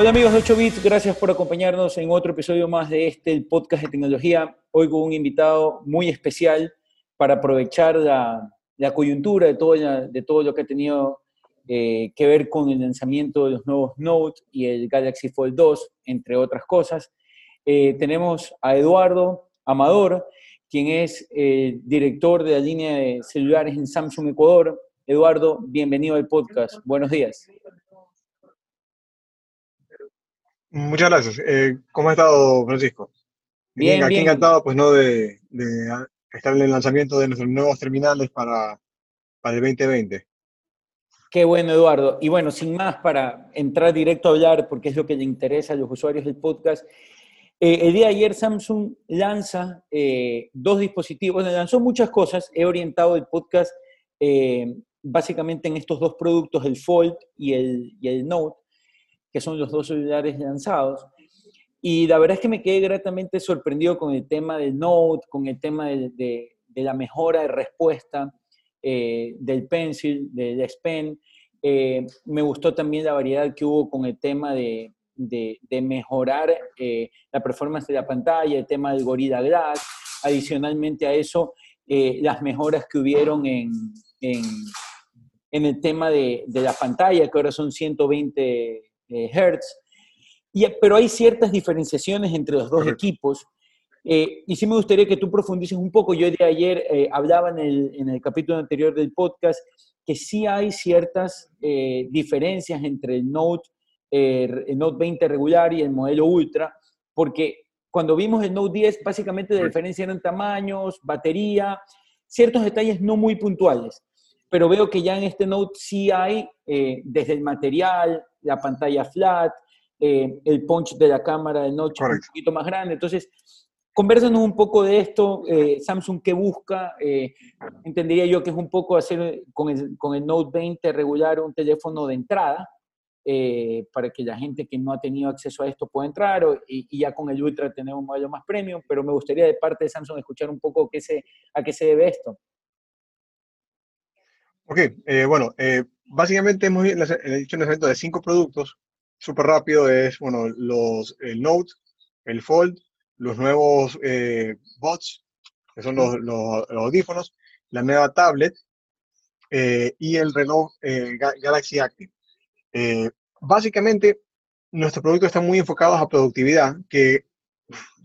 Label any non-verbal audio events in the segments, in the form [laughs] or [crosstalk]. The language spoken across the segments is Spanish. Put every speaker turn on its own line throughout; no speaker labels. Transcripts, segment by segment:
Hola amigos de 8 Bits, gracias por acompañarnos en otro episodio más de este, el podcast de tecnología. Hoy con un invitado muy especial para aprovechar la, coyuntura de todo, de todo lo que ha tenido eh, que ver con el lanzamiento de los nuevos Note y el Galaxy Fold 2, entre otras cosas. Eh, tenemos a Eduardo Amador, quien es eh, director de la línea de celulares en Samsung Ecuador. Eduardo, bienvenido al podcast. Buenos días.
Muchas gracias. Eh, ¿Cómo ha estado, Francisco? Bien, Aquí encantado, pues, ¿no? De, estar en el lanzamiento de nuestros nuevos terminales para, para el 2020.
Qué bueno, Eduardo. Y bueno, sin más, para entrar directo a hablar, porque es lo que le interesa a los usuarios del podcast, eh, el día de ayer Samsung lanza eh, dos dispositivos, lanzó muchas cosas, he orientado el podcast básicamente en estos dos productos, el Fold y el, y el Note, que son los dos celulares lanzados. Y la verdad es que me quedé gratamente sorprendido con el tema del Note, con el tema de, de, la mejora de respuesta eh, del Pencil, del Pen. Eh, me gustó también la variedad que hubo con el tema de, de mejorar eh, la performance de la pantalla, el tema del Gorilla Glass. Adicionalmente a eso, las mejoras que hubieron en, en, en el tema de, de, la pantalla, que ahora son 120 eh, Hertz. Y, pero hay ciertas diferenciaciones entre los dos equipos. Eh, y sí me gustaría que tú profundices un poco. Yo de ayer eh, hablaba en el, en el, capítulo anterior del podcast que sí hay ciertas diferencias entre el Note, el Note 20 regular y el modelo Ultra, porque cuando vimos el Note 10, básicamente la diferencia eran tamaños, batería, ciertos detalles no muy puntuales. Pero veo que ya en este Note sí hay, desde el material, la pantalla flat, eh, el punch de la cámara de noche un poquito más grande. Entonces, conversanos un poco de esto, eh, Samsung qué busca, eh, entendería yo que es un poco hacer con el, con el, Note 20 regular un teléfono de entrada, para que la gente que no ha tenido acceso a esto pueda entrar, y, ya con el Ultra tenemos un modelo más premium, pero me gustaría de parte de Samsung escuchar un poco qué se, a qué se debe esto.
Ok, bueno, básicamente hemos hecho un evento de cinco productos. Súper rápido es, bueno, los, el Note, el Fold, los nuevos eh, bots, que son los, los, audífonos, la nueva tablet eh, y el reloj eh, Galaxy Active. básicamente, nuestros productos están muy enfocados a productividad, que,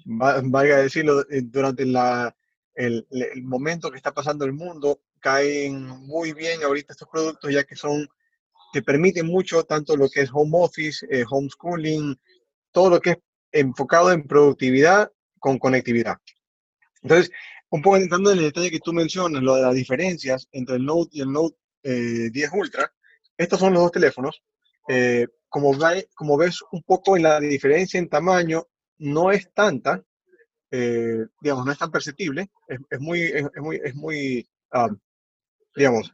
valga decirlo, durante la, el, el momento que está pasando el mundo, caen muy bien ahorita estos productos ya que son, que permiten mucho tanto lo que es home office, eh, homeschooling, todo lo que es enfocado en productividad con conectividad. Entonces, un poco entrando en el detalle que tú mencionas, lo de las diferencias entre el Note y el Note 10 eh, Ultra, estos son los dos teléfonos. Eh, como, como ves un poco en la diferencia en tamaño, no es tanta, digamos, no es tan perceptible, es, muy, es, muy, es muy um, digamos,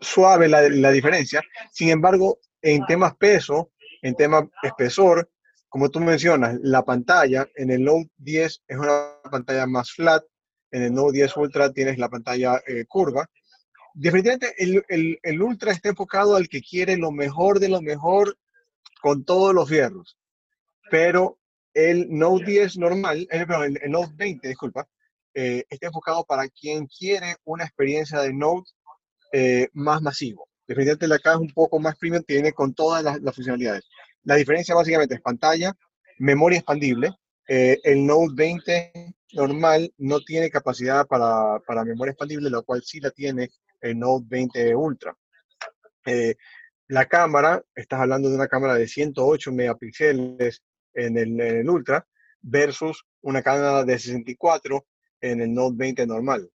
suave la, la diferencia. Sin embargo, en temas peso, en temas espesor, como tú mencionas, la pantalla en el Note 10 es una pantalla más flat, en el Note 10 Ultra tienes la pantalla eh, curva. Definitivamente el, el, el, Ultra está enfocado al que quiere lo mejor de lo mejor con todos los fierros. Pero el Note 10 normal, eh, el, el Note 20, disculpa, eh, está enfocado para quien quiere una experiencia de Note eh, más masivo. Definitivamente la caja es un poco más premium, tiene con todas las, funcionalidades. La diferencia básicamente es pantalla, memoria expandible. Eh, el Note 20 normal no tiene capacidad para, para, memoria expandible, lo cual sí la tiene el Note 20 Ultra. la cámara, estás hablando de una cámara de 108 megapíxeles en el, en el Ultra versus una cámara de 64 en el Note 20 normal.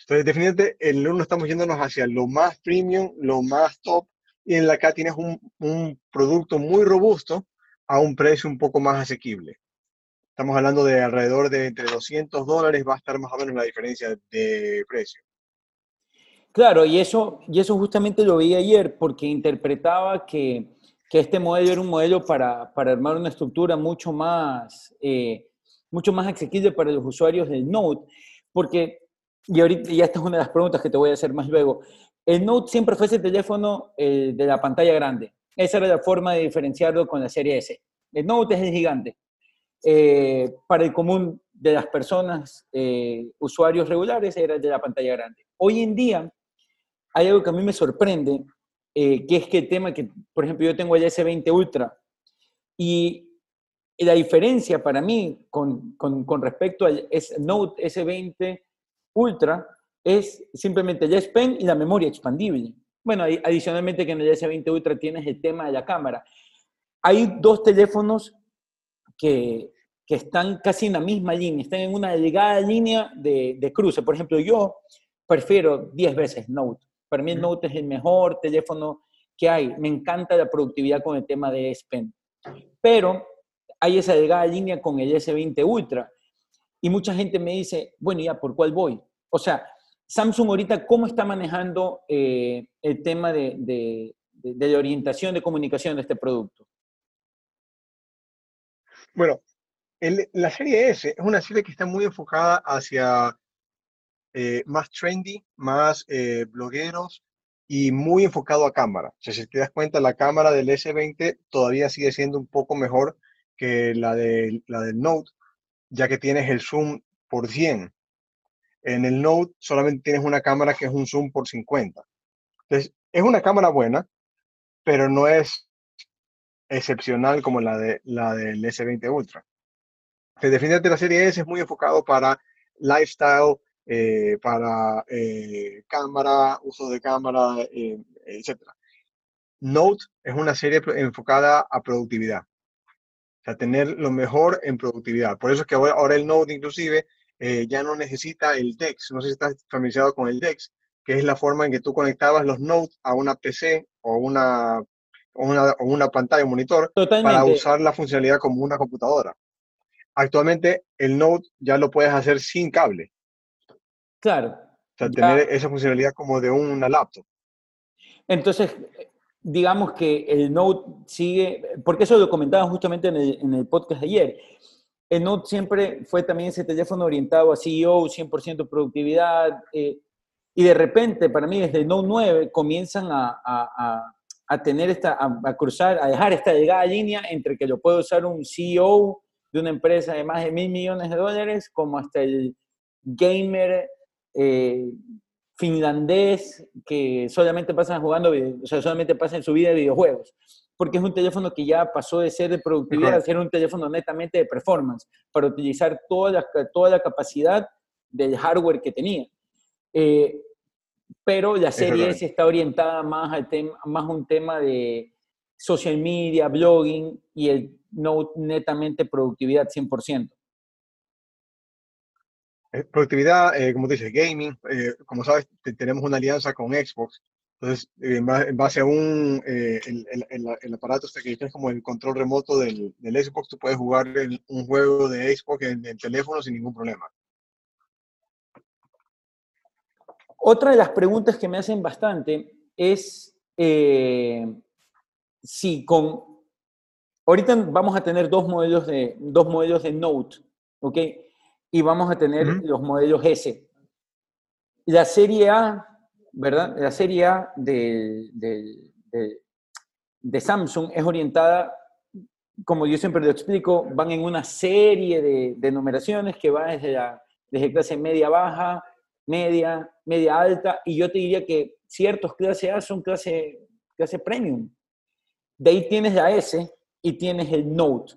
Entonces, definitivamente, en el 1 estamos yéndonos hacia lo más premium, lo más top, y en la acá tienes un, un producto muy robusto a un precio un poco más asequible. Estamos hablando de alrededor de entre 200 dólares, va a estar más o menos la diferencia de precio.
Claro, y eso, y eso justamente lo vi ayer, porque interpretaba que, que este modelo era un modelo para, para armar una estructura mucho más eh, mucho más accesible para los usuarios del Note, porque, y ahorita ya esta es una de las preguntas que te voy a hacer más luego, el Note siempre fue ese teléfono eh, de la pantalla grande, Esa era la forma de diferenciarlo con la serie S. El Note es el gigante. Eh, para el común de las personas, eh, usuarios regulares, era de la pantalla grande. Hoy en día hay algo que a mí me sorprende, eh, que es que el tema que, por ejemplo, yo tengo el S20 Ultra y la diferencia para mí con, con, con respecto al Note S20 Ultra es simplemente el S Pen y la memoria expandible. Bueno, adicionalmente que en el S20 Ultra tienes el tema de la cámara. Hay dos teléfonos que, que están casi en la misma línea, están en una delgada línea de, de cruce. Por ejemplo, yo prefiero 10 veces Note. Para mí el Note es el mejor teléfono que hay. Me encanta la productividad con el tema de S Pen. Pero hay esa delgada línea con el S20 Ultra. Y mucha gente me dice, bueno, ya, ¿por cuál voy? O sea, Samsung ahorita, ¿cómo está manejando eh, el tema de, de, de, orientación de comunicación de este producto?
Bueno, la serie S es una serie que está muy enfocada hacia eh, más trendy, más eh, blogueros y muy enfocado a cámara. O sea, si te das cuenta, la cámara del S20 todavía sigue siendo un poco mejor que la, de, la del Note, ya que tienes el zoom por 100. En el Note solamente tienes una cámara que es un zoom por 50. Entonces, es una cámara buena, pero no es excepcional como la, de, la del S20 Ultra. El definitivamente la serie S es muy enfocado para lifestyle, eh, para eh, cámara, uso de cámara, eh, etc. Note es una serie enfocada a productividad. O sea, tener lo mejor en productividad. Por eso es que ahora el Note inclusive ya no necesita el DeX. No sé si estás familiarizado con el DeX, que es la forma en que tú conectabas los Notes a una PC o una, una, una pantalla, un monitor, para usar la funcionalidad como una computadora. Actualmente el Note ya lo puedes hacer sin cable.
Claro.
O sea, tener esa funcionalidad como de una laptop.
Entonces, digamos que el Note sigue, porque eso lo comentaba justamente en el, en el podcast de ayer, el Note siempre fue también ese teléfono orientado a CEO, 100% productividad, eh, y de repente, para mí, desde el Note 9 comienzan a, a, a tener esta, a, cruzar, a dejar esta delgada línea entre que lo puede usar un CEO de una empresa de más de mil millones de dólares, como hasta el gamer eh, finlandés que solamente pasan jugando, o sea, solamente pasa en su vida de videojuegos, porque es un teléfono que ya pasó de ser de productividad a ser un teléfono netamente de performance, para utilizar toda la, toda la capacidad del hardware que tenía. Eh, pero la serie S está orientada más, al tema, más a un tema de social media, blogging y el Note netamente productividad 100%.
Eh, productividad, eh, como dices, gaming. Eh, como sabes, tenemos una alianza con Xbox. Entonces, en base a un, el, el, aparato este que es como el control remoto del, del Xbox, tú puedes jugar un juego de Xbox en el teléfono sin ningún problema.
Otra de las preguntas que me hacen bastante es si con... Ahorita vamos a tener dos modelos de, dos modelos de Note, ¿ok? Y vamos a tener los modelos S. La serie A, ¿verdad? La serie A de, de, de, Samsung es orientada, como yo siempre lo explico, van en una serie de, numeraciones que van desde, la, desde clase media baja, media, media alta, y yo te diría que ciertos clase A son clase, clase premium. De ahí tienes la S y tienes el Note.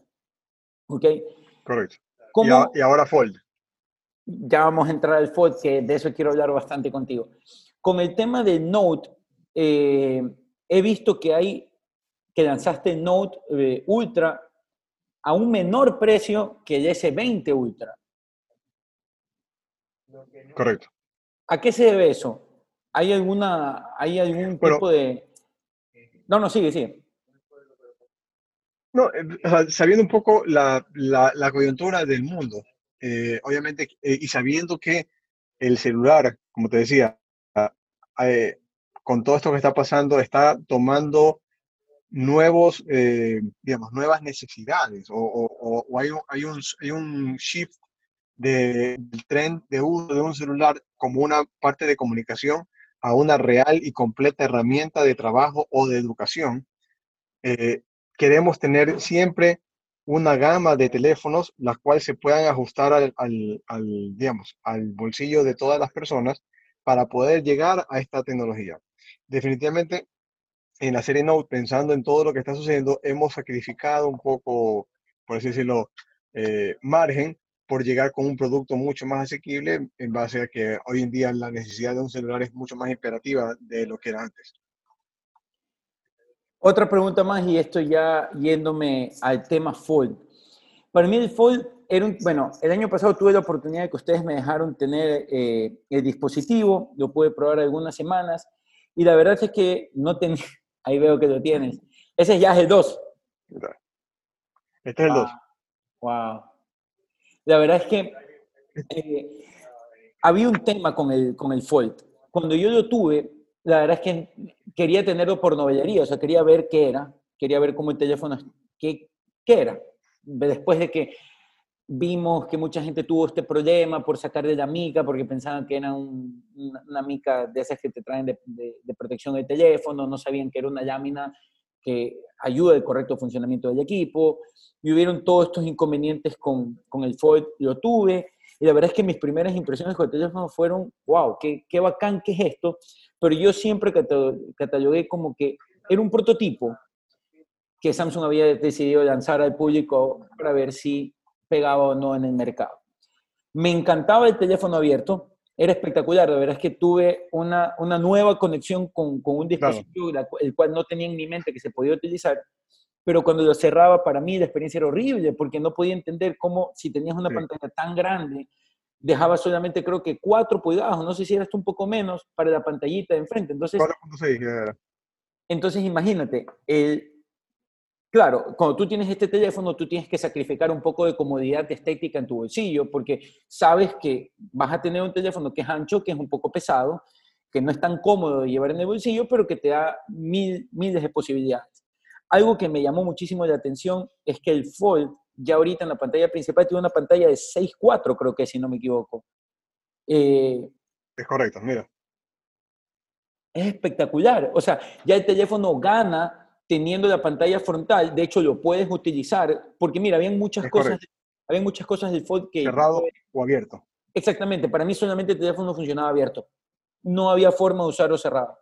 ¿Ok?
Correcto. Y, ahora Fold
ya vamos a entrar al Fold, que de eso quiero hablar bastante contigo. Con el tema del Note, eh, he visto que hay, que lanzaste Note eh, Ultra a un menor precio que el S20 Ultra.
Correcto.
¿A qué se debe eso? ¿Hay alguna, hay algún tipo de... No, no, sigue, sigue.
No, eh, sabiendo un poco la, la, la coyuntura del mundo, eh, obviamente, eh, y sabiendo que el celular, como te decía, ah, eh, con todo esto que está pasando, está tomando nuevos, digamos, nuevas necesidades o, hay, un, hay, un, hay, un, shift de, del tren de uso de un celular como una parte de comunicación a una real y completa herramienta de trabajo o de educación. eh, queremos tener siempre una gama de teléfonos las cuales se puedan ajustar al, al, digamos, al bolsillo de todas las personas para poder llegar a esta tecnología. Definitivamente, en la serie Note, pensando en todo lo que está sucediendo, hemos sacrificado un poco, por así decirlo, eh, margen por llegar con un producto mucho más asequible en base a que hoy en día la necesidad de un celular es mucho más imperativa de lo que era antes.
Otra pregunta más y esto ya yéndome al tema Fold. Para mí el Fold era un, bueno, el año pasado tuve la oportunidad de que ustedes me dejaron tener eh, el dispositivo, lo pude probar algunas semanas y la verdad es que no tenía, [laughs] ahí veo que lo tienes. Ese ya es el 2.
Este es el 2.
Wow. La verdad es que eh, había un tema con el, con el Fold. Cuando yo lo tuve, la verdad es que quería tenerlo por novellería, o sea, quería ver qué era, quería ver cómo el teléfono, qué, qué era. Después de que vimos que mucha gente tuvo este problema por sacar de la mica, porque pensaban que era una, mica de esas que te traen de, de, protección del teléfono, no sabían que era una lámina que ayuda al correcto funcionamiento del equipo, y hubieron todos estos inconvenientes con, con el Fold, lo tuve, y la verdad es que mis primeras impresiones con el teléfono fueron, wow, qué, qué bacán que es esto, pero yo siempre catalogué como que era un prototipo que Samsung había decidido lanzar al público para ver si pegaba o no en el mercado. Me encantaba el teléfono abierto, era espectacular, la verdad es que tuve una, una nueva conexión con, con un dispositivo el cual no tenía en mi mente que se podía utilizar, pero cuando lo cerraba para mí la experiencia era horrible porque no podía entender cómo si tenías una pantalla tan grande dejaba solamente creo que 4 pulgadas, no sé si era hasta un poco menos, para la pantallita de enfrente. Entonces, entonces imagínate, el, claro, cuando tú tienes este teléfono, tú tienes que sacrificar un poco de comodidad estética en tu bolsillo, porque sabes que vas a tener un teléfono que es ancho, que es un poco pesado, que no es tan cómodo de llevar en el bolsillo, pero que te da mil, miles de posibilidades. Algo que me llamó muchísimo la atención es que el Fold ya ahorita en la pantalla principal tiene una pantalla de 6.4, creo que si no me equivoco.
Eh, es correcto, mira.
Es espectacular. O sea, ya el teléfono gana teniendo la pantalla frontal. De hecho, lo puedes utilizar porque, mira, habían muchas, cosas, había muchas cosas del Fold que...
Cerrado o abierto.
Exactamente. Para mí solamente el teléfono funcionaba abierto. No había forma de usarlo cerrado.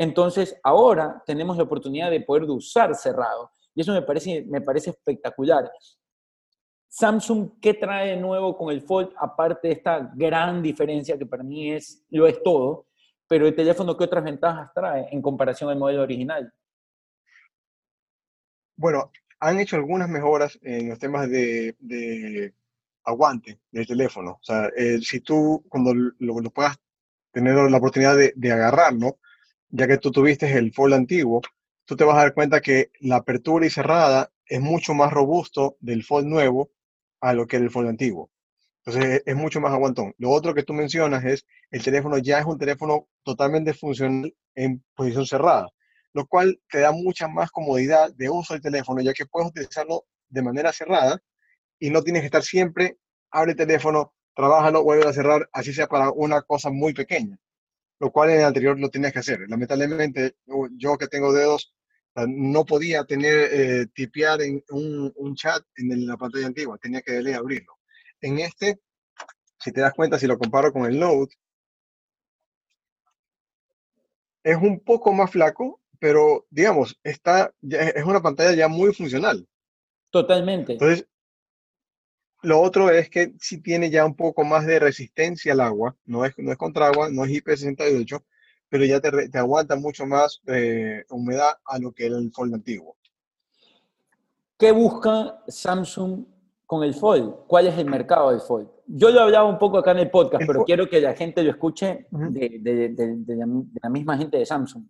Entonces, ahora tenemos la oportunidad de poder usar cerrado. Y eso me parece, me parece espectacular. Samsung, ¿qué trae de nuevo con el Fold? Aparte de esta gran diferencia que para mí es, lo es todo, pero el teléfono, ¿qué otras ventajas trae en comparación al modelo original?
Bueno, han hecho algunas mejoras en los temas de, aguante del teléfono. O sea, eh, si tú, cuando lo, puedas tener la oportunidad de, de agarrarlo, ya que tú tuviste el Fold antiguo, tú te vas a dar cuenta que la apertura y cerrada es mucho más robusto del Fold nuevo a lo que era el Fold antiguo. Entonces es mucho más aguantón. Lo otro que tú mencionas es el teléfono ya es un teléfono totalmente funcional en posición cerrada, lo cual te da mucha más comodidad de uso del teléfono, ya que puedes utilizarlo de manera cerrada y no tienes que estar siempre, abre el teléfono, trabájalo, vuelve a cerrar, así sea para una cosa muy pequeña, lo cual en el anterior lo tenías que hacer. Lamentablemente, yo que tengo dedos no podía tener, eh, tipear en un, chat en la pantalla antigua, tenía que darle a abrirlo. En este, si te das cuenta, si lo comparo con el Note, es un poco más flaco, pero digamos, está, es una pantalla ya muy funcional.
Totalmente.
Entonces, lo otro es que si tiene ya un poco más de resistencia al agua, no es, no es contra agua, no es IP68, pero ya te, te aguanta mucho más eh, humedad a lo que era el Fold antiguo.
¿Qué busca Samsung con el Fold? ¿Cuál es el mercado del Fold? Yo lo hablaba un poco acá en el podcast, pero quiero que la gente lo escuche de, de, de, la, misma gente de Samsung.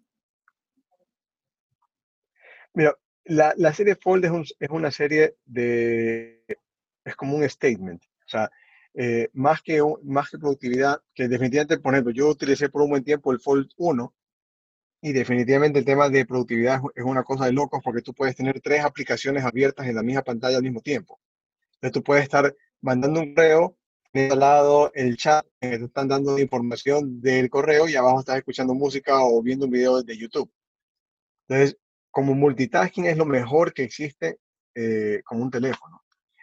Mira, la, la serie Fold es, es, una serie de... es como un statement. O sea, eh, más, que, más que productividad, que definitivamente, por ejemplo, yo utilicé por un buen tiempo el Fold 1 y definitivamente el tema de productividad es una cosa de locos porque tú puedes tener tres aplicaciones abiertas en la misma pantalla al mismo tiempo. Entonces tú puedes estar mandando un correo, al lado el chat, que te están dando información del correo y abajo estás escuchando música o viendo un video de YouTube. Entonces, como multitasking es lo mejor que existe eh, con un teléfono.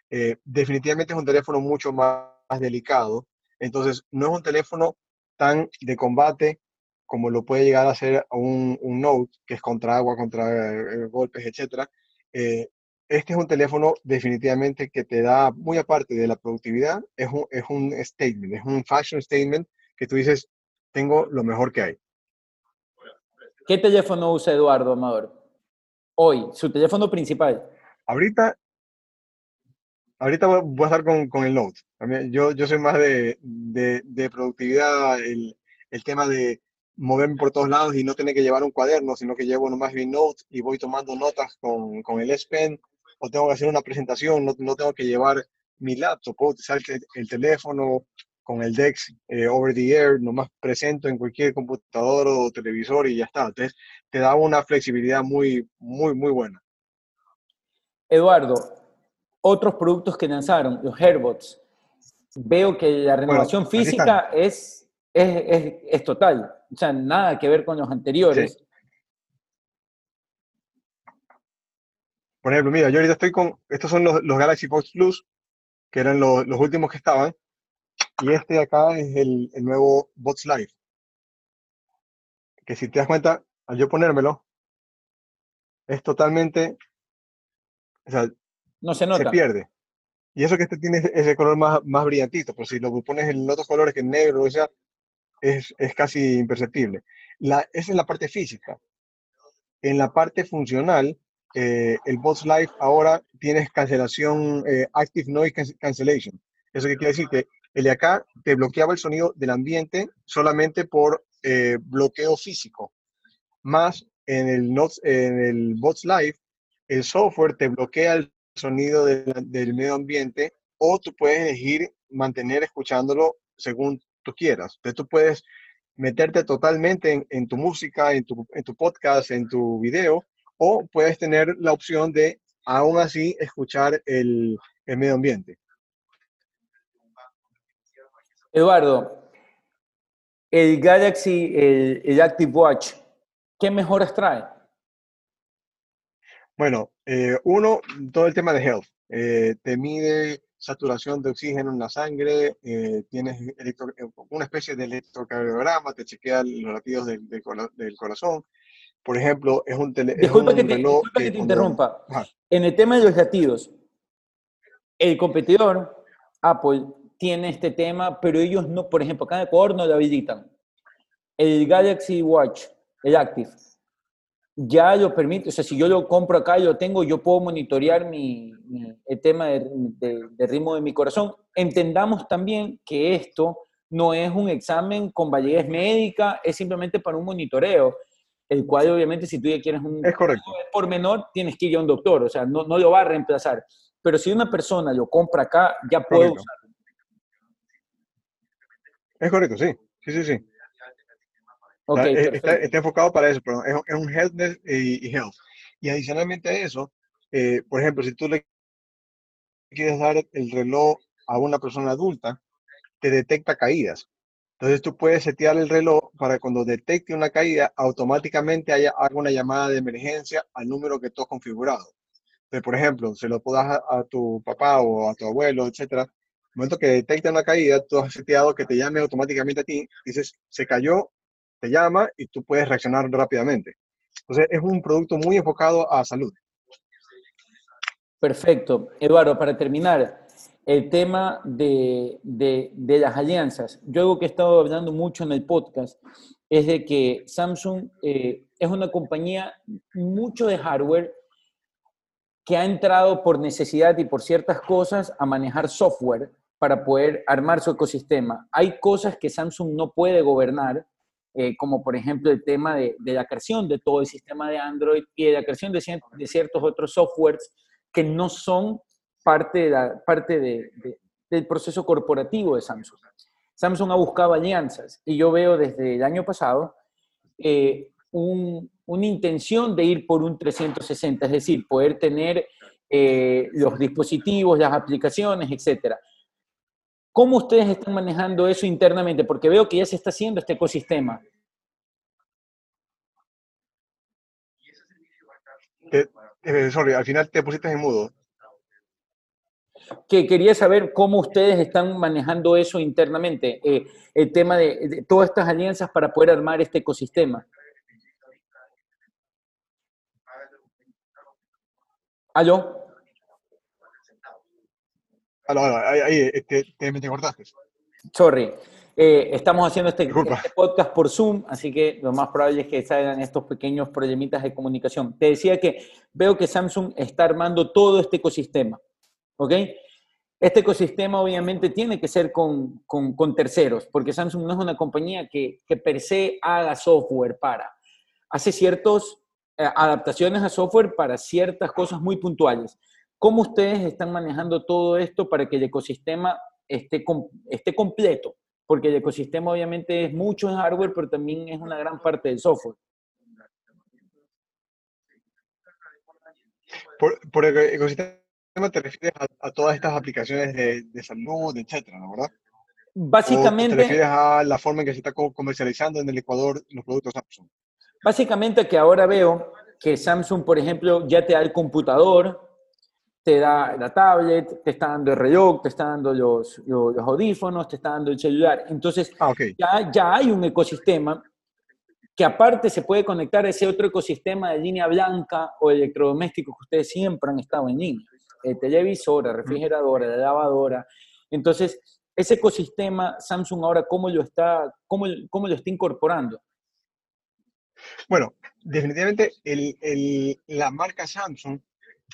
Eh, definitivamente es un teléfono mucho más, delicado, entonces no es un teléfono tan de combate como lo puede llegar a ser un, un Note, que es contra agua, contra golpes, etc. este es un teléfono definitivamente que te da, muy aparte de la productividad, es un, es un statement, es un fashion statement que tú dices, tengo lo mejor que hay.
¿Qué teléfono usa Eduardo Amador? Hoy, su teléfono principal.
Ahorita, ahorita voy a estar con, con el Note. Yo, yo soy más de, de, de productividad, el, el, tema de moverme por todos lados y no tener que llevar un cuaderno, sino que llevo nomás mi Note y voy tomando notas con, con el S Pen o tengo que hacer una presentación, no, no tengo que llevar mi laptop, puedo utilizar el, el teléfono, con el DEX eh, over the air, nomás presento en cualquier computador o televisor y ya está. Entonces, te da una flexibilidad muy, muy, muy buena.
Eduardo, otros productos que lanzaron, los Airbots, veo que la renovación física es, es, es, es, total, o sea, nada que ver con los anteriores. Sí.
Por ejemplo, mira, yo ahorita estoy con, estos son los, los Galaxy Box Plus, que eran los, los últimos que estaban, y este de acá es el, el, nuevo Bots Live. Que si te das cuenta, al yo ponérmelo, es totalmente. O sea,
no se nota.
Se pierde. Y eso que este tiene ese color más, más brillantito, pero si lo pones en otros colores que negro, o sea, es, es casi imperceptible. La, esa es la parte física. En la parte funcional, eh, el Bots Live ahora tiene cancelación, eh, Active Noise Cancellation. Eso que quiere decir que el de acá te bloqueaba el sonido del ambiente solamente por eh, bloqueo físico. Más en el, en el Bots Live, el software te bloquea el sonido de, del medio ambiente o tú puedes elegir mantener escuchándolo según tú quieras. Entonces tú puedes meterte totalmente en, en tu música, en tu, en tu, podcast, en tu video, o puedes tener la opción de aún así escuchar el, el medio ambiente.
Eduardo, el Galaxy, el, el, Active Watch, ¿qué mejoras trae?
Bueno, eh, uno, todo el tema de health. Eh, te mide saturación de oxígeno en la sangre, eh, tienes electro, una especie de electrocardiograma, te chequea los latidos del, del, del corazón. Por ejemplo, es un, tele,
disculpa
es un
que te,
reloj
disculpa que te interrumpa. Ajá. En el tema de los latidos, el competidor, Apple, tiene este tema, pero ellos no, por ejemplo, acá en Ecuador no lo habilitan. El Galaxy Watch, el Active, ya lo permite, o sea, si yo lo compro acá y lo tengo, yo puedo monitorear mi, mi el tema de, de, de, ritmo de mi corazón. Entendamos también que esto no es un examen con validez médica, es simplemente para un monitoreo, el cual obviamente si tú ya quieres un
es correcto.
por menor, tienes que ir a un doctor, o sea, no, no lo va a reemplazar. Pero si una persona lo compra acá, ya puede
correcto. usarlo. Es correcto, sí. Sí, sí, sí.
Okay,
está, está, está, enfocado para eso, pero es, es un healthness y, y, health. Y adicionalmente a eso, eh, por ejemplo, si tú le quieres dar el reloj a una persona adulta, te detecta caídas. Entonces tú puedes setear el reloj para cuando detecte una caída, automáticamente haya, haga una llamada de emergencia al número que tú has configurado. Entonces, por ejemplo, se lo puedas a, a tu papá o a tu abuelo, etcétera, el momento que detecta una caída, tú has seteado que te llame automáticamente a ti, dices, se cayó, te llama y tú puedes reaccionar rápidamente. Entonces, es un producto muy enfocado a salud.
Perfecto. Eduardo, para terminar, el tema de, de, de, las alianzas. Yo algo que he estado hablando mucho en el podcast es de que Samsung eh, es una compañía mucho de hardware que ha entrado por necesidad y por ciertas cosas a manejar software para poder armar su ecosistema. Hay cosas que Samsung no puede gobernar, eh, como por ejemplo el tema de, de, la creación de todo el sistema de Android y de la creación de, de ciertos otros softwares que no son parte, de la, parte de, del proceso corporativo de Samsung. Samsung ha buscado alianzas y yo veo desde el año pasado eh, un, una intención de ir por un 360, es decir, poder tener eh, los dispositivos, las aplicaciones, etcétera. ¿Cómo ustedes están manejando eso internamente? Porque veo que ya se está haciendo este ecosistema.
Eh, sorry, al final te pusiste en mudo.
Que quería saber cómo ustedes están manejando eso internamente, eh, el tema de, todas estas alianzas para poder armar este ecosistema. ¿Aló?
Aló, aló, ahí, ahí te, te, cortaste.
Sorry. Eh, estamos haciendo este, este, podcast por Zoom, así que lo más probable es que salgan estos pequeños problemitas de comunicación. Te decía que veo que Samsung está armando todo este ecosistema, ¿ok? Este ecosistema obviamente tiene que ser con, con, terceros, porque Samsung no es una compañía que, que per se haga software para. Hace ciertas eh, adaptaciones a software para ciertas cosas muy puntuales. ¿Cómo ustedes están manejando todo esto para que el ecosistema esté, esté completo? porque el ecosistema obviamente es mucho en hardware, pero también es una gran parte del software.
Por, el ecosistema te refieres a, todas estas aplicaciones de, salud, etcétera, ¿no verdad?
Básicamente.
¿O te refieres a la forma en que se está comercializando en el Ecuador los productos Samsung?
Básicamente que ahora veo que Samsung, por ejemplo, ya te da el computador, te da la tablet, te está dando el reloj, te está dando los, los, audífonos, te está dando el celular. Entonces, ah, ya, ya hay un ecosistema que aparte se puede conectar a ese otro ecosistema de línea blanca o electrodomésticos que ustedes siempre han estado en línea. El televisor, refrigeradora, la lavadora. Entonces, ese ecosistema, Samsung ahora, ¿cómo lo está, cómo, cómo lo está incorporando?
Bueno, definitivamente el, el, la marca Samsung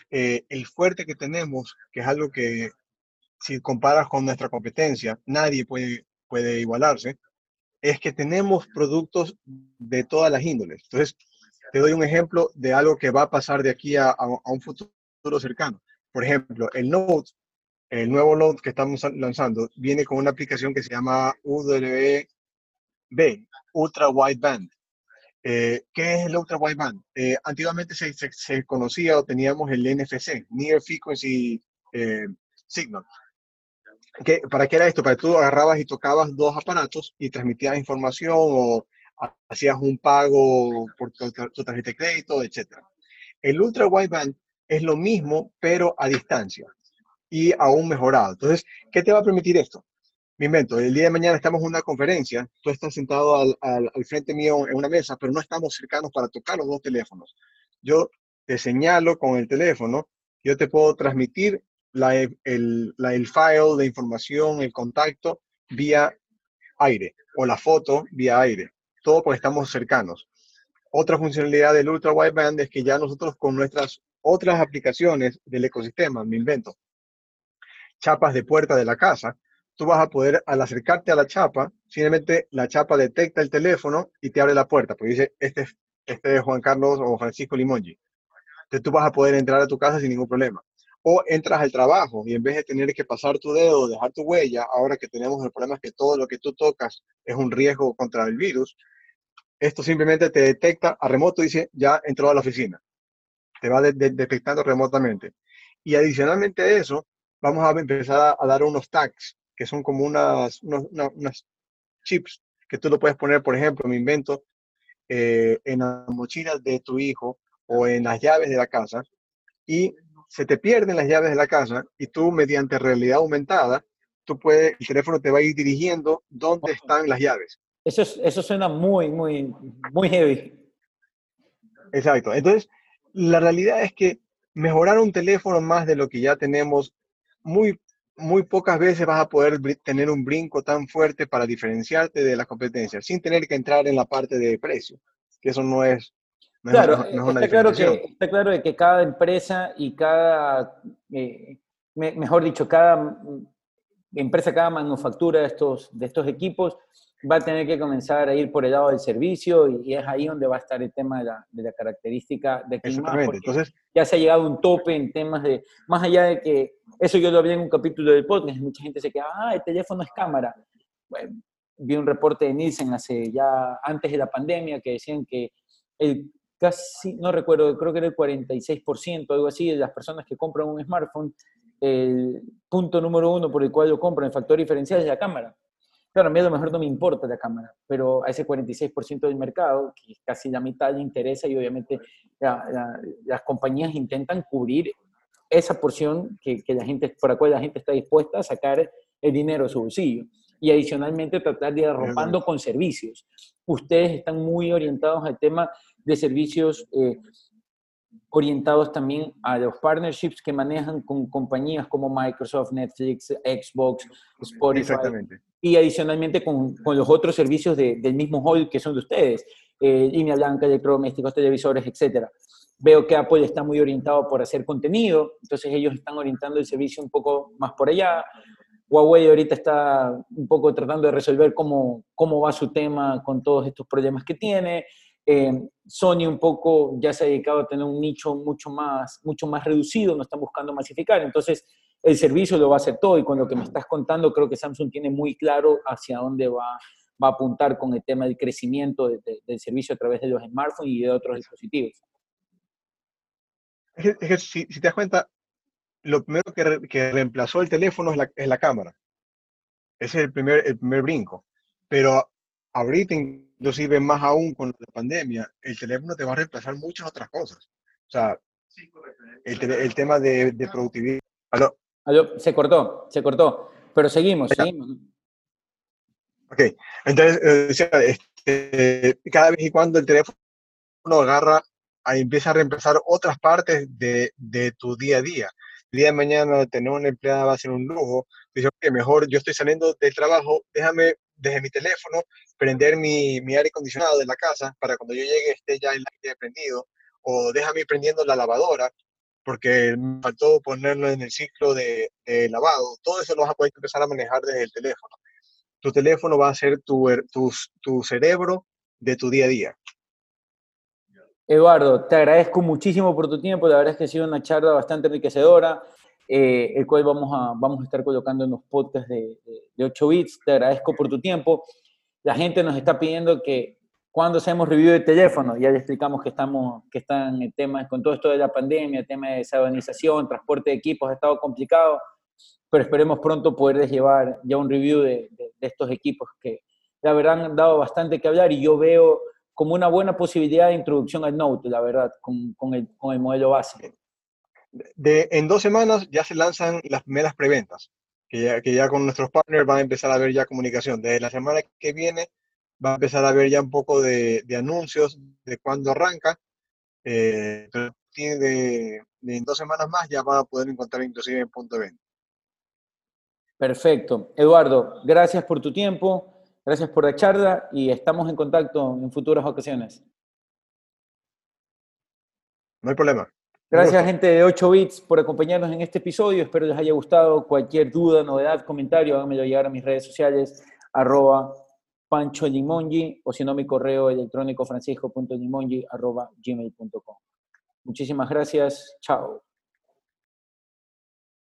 eh, el fuerte que tenemos, que es algo que si comparas con nuestra competencia, nadie puede, puede igualarse, es que tenemos productos de todas las índoles. Entonces, te doy un ejemplo de algo que va a pasar de aquí a, un futuro cercano. Por ejemplo, el Note, el nuevo Note que estamos lanzando, viene con una aplicación que se llama UWB, Ultra Wideband. Eh, ¿Qué es el Ultra Wideband? Eh, antiguamente se, se, conocía o teníamos el NFC, Near Frequency eh, Signal. ¿Qué, ¿Para qué era esto? Para que tú agarrabas y tocabas dos aparatos y transmitías información o hacías un pago por tu, tarjeta de crédito, etc. El Ultra Wideband es lo mismo, pero a distancia y aún mejorado. Entonces, ¿qué te va a permitir esto? Me invento, el día de mañana estamos en una conferencia, tú estás sentado al, al, frente mío en una mesa, pero no estamos cercanos para tocar los dos teléfonos. Yo te señalo con el teléfono, yo te puedo transmitir la, el, la, el file de información, el contacto vía aire o la foto vía aire, todo porque estamos cercanos. Otra funcionalidad del Ultra Wideband es que ya nosotros con nuestras otras aplicaciones del ecosistema, me invento, chapas de puerta de la casa, tú vas a poder, al acercarte a la chapa, simplemente la chapa detecta el teléfono y te abre la puerta, porque dice, este, este es Juan Carlos o Francisco Limongi. Entonces tú vas a poder entrar a tu casa sin ningún problema. O entras al trabajo y en vez de tener que pasar tu dedo, dejar tu huella, ahora que tenemos el problema es que todo lo que tú tocas es un riesgo contra el virus, esto simplemente te detecta a remoto dice, ya entró a la oficina. Te va detectando remotamente. Y adicionalmente a eso, vamos a empezar a dar unos tags que son como unas, unas chips que tú lo puedes poner, por ejemplo, me invento, eh, en las mochilas de tu hijo o en las llaves de la casa y se te pierden las llaves de la casa y tú mediante realidad aumentada, tú puedes, el teléfono te va a ir dirigiendo dónde están las llaves.
Eso, eso suena muy, muy, muy heavy.
Exacto. Entonces, la realidad es que mejorar un teléfono más de lo que ya tenemos muy muy pocas veces vas a poder tener un brinco tan fuerte para diferenciarte de la competencia, sin tener que entrar en la parte de precio, que eso no es...
claro, está, claro que, está claro de que cada empresa y cada, eh, mejor dicho, cada empresa, cada manufactura de estos, de estos equipos va a tener que comenzar a ir por el lado del servicio y, es ahí donde va a estar el tema de la, de la característica de clima. Entonces, ya se ha llegado a un tope en temas de, más allá de que, eso yo lo vi en un capítulo del podcast, mucha gente se queda, ah, el teléfono es cámara. Bueno, vi un reporte de Nielsen hace ya, antes de la pandemia, que decían que el casi, no recuerdo, creo que era el 46%, algo así, de las personas que compran un smartphone, el punto número uno por el cual lo compran, el factor diferencial es la cámara. Claro, a mí a lo mejor no me importa la cámara, pero a ese 46% del mercado, que es casi la mitad, le interesa y obviamente las compañías intentan cubrir esa porción que, que, la gente, por la cual la gente está dispuesta a sacar el dinero de su bolsillo. Y adicionalmente tratar de ir arropando con servicios. Ustedes están muy orientados al tema de servicios eh, orientados también a los partnerships que manejan con compañías como Microsoft, Netflix, Xbox, Spotify. Exactamente. Y adicionalmente con, con los otros servicios de, del mismo hall que son de ustedes, eh, línea blanca, electrodomésticos, televisores, etc. Veo que Apple está muy orientado por hacer contenido, entonces ellos están orientando el servicio un poco más por allá. Huawei ahorita está un poco tratando de resolver cómo, cómo va su tema con todos estos problemas que tiene. Eh, Sony un poco ya se ha dedicado a tener un nicho mucho más, mucho más reducido, no están buscando masificar. Entonces, el servicio lo va a hacer todo y con lo que me estás contando, creo que Samsung tiene muy claro hacia dónde va, va a apuntar con el tema del crecimiento del servicio a través de los smartphones y de otros dispositivos.
Es que, si, te das cuenta, lo primero que, que reemplazó el teléfono es la, es la, cámara. Ese es el primer, el primer brinco. Pero ahorita inclusive más aún con la pandemia, el teléfono te va a reemplazar muchas otras cosas. O sea, el, el tema de, de, productividad.
¿Aló? ¿Aló? Se cortó, se cortó. Pero seguimos, seguimos.
Ok, entonces, eh, este, cada vez y cuando el teléfono agarra, ahí empieza a reemplazar otras partes de, de tu día a día. El día de mañana tener una empleada va a ser un lujo. Dice, que mejor yo estoy saliendo del trabajo, déjame desde mi teléfono prender mi, mi, aire acondicionado de la casa para cuando yo llegue esté ya el aire prendido, o déjame prendiendo la lavadora porque me faltó ponerlo en el ciclo de, lavado. Todo eso lo vas a poder empezar a manejar desde el teléfono. Tu teléfono va a ser tu, tu, tu cerebro de tu día a día.
Eduardo, te agradezco muchísimo por tu tiempo. La verdad es que ha sido una charla bastante enriquecedora, eh, el cual vamos a, vamos a estar colocando en los podcasts de, de 8 bits. Te agradezco por tu tiempo la gente nos está pidiendo que cuando hacemos review de teléfono, ya le explicamos que estamos, que están en temas con todo esto de la pandemia, el tema de desabanización, transporte de equipos ha estado complicado, pero esperemos pronto poderles llevar ya un review de, estos equipos que la verdad han dado bastante que hablar y yo veo como una buena posibilidad de introducción al Note, la verdad, con, con, el, con el, modelo base.
De, en dos semanas ya se lanzan las primeras preventas que ya, con nuestros partners van a empezar a ver ya comunicación. Desde la semana que viene va a empezar a ver ya un poco de, anuncios de cuándo arranca. Eh, pero de, de, en dos semanas más ya van a poder encontrar inclusive en punto de venta.
Perfecto. Eduardo, gracias por tu tiempo, gracias por la charla y estamos en contacto en futuras ocasiones.
No hay problema.
Gracias, [laughs] gente de 8 bits, por acompañarnos en este episodio. Espero les haya gustado. Cualquier duda, novedad, comentario, háganmelo llegar a mis redes sociales, arroba Pancho Limongi, o si no, mi correo electrónico francisco.limongi, arroba gmail.com. Muchísimas gracias. Chao.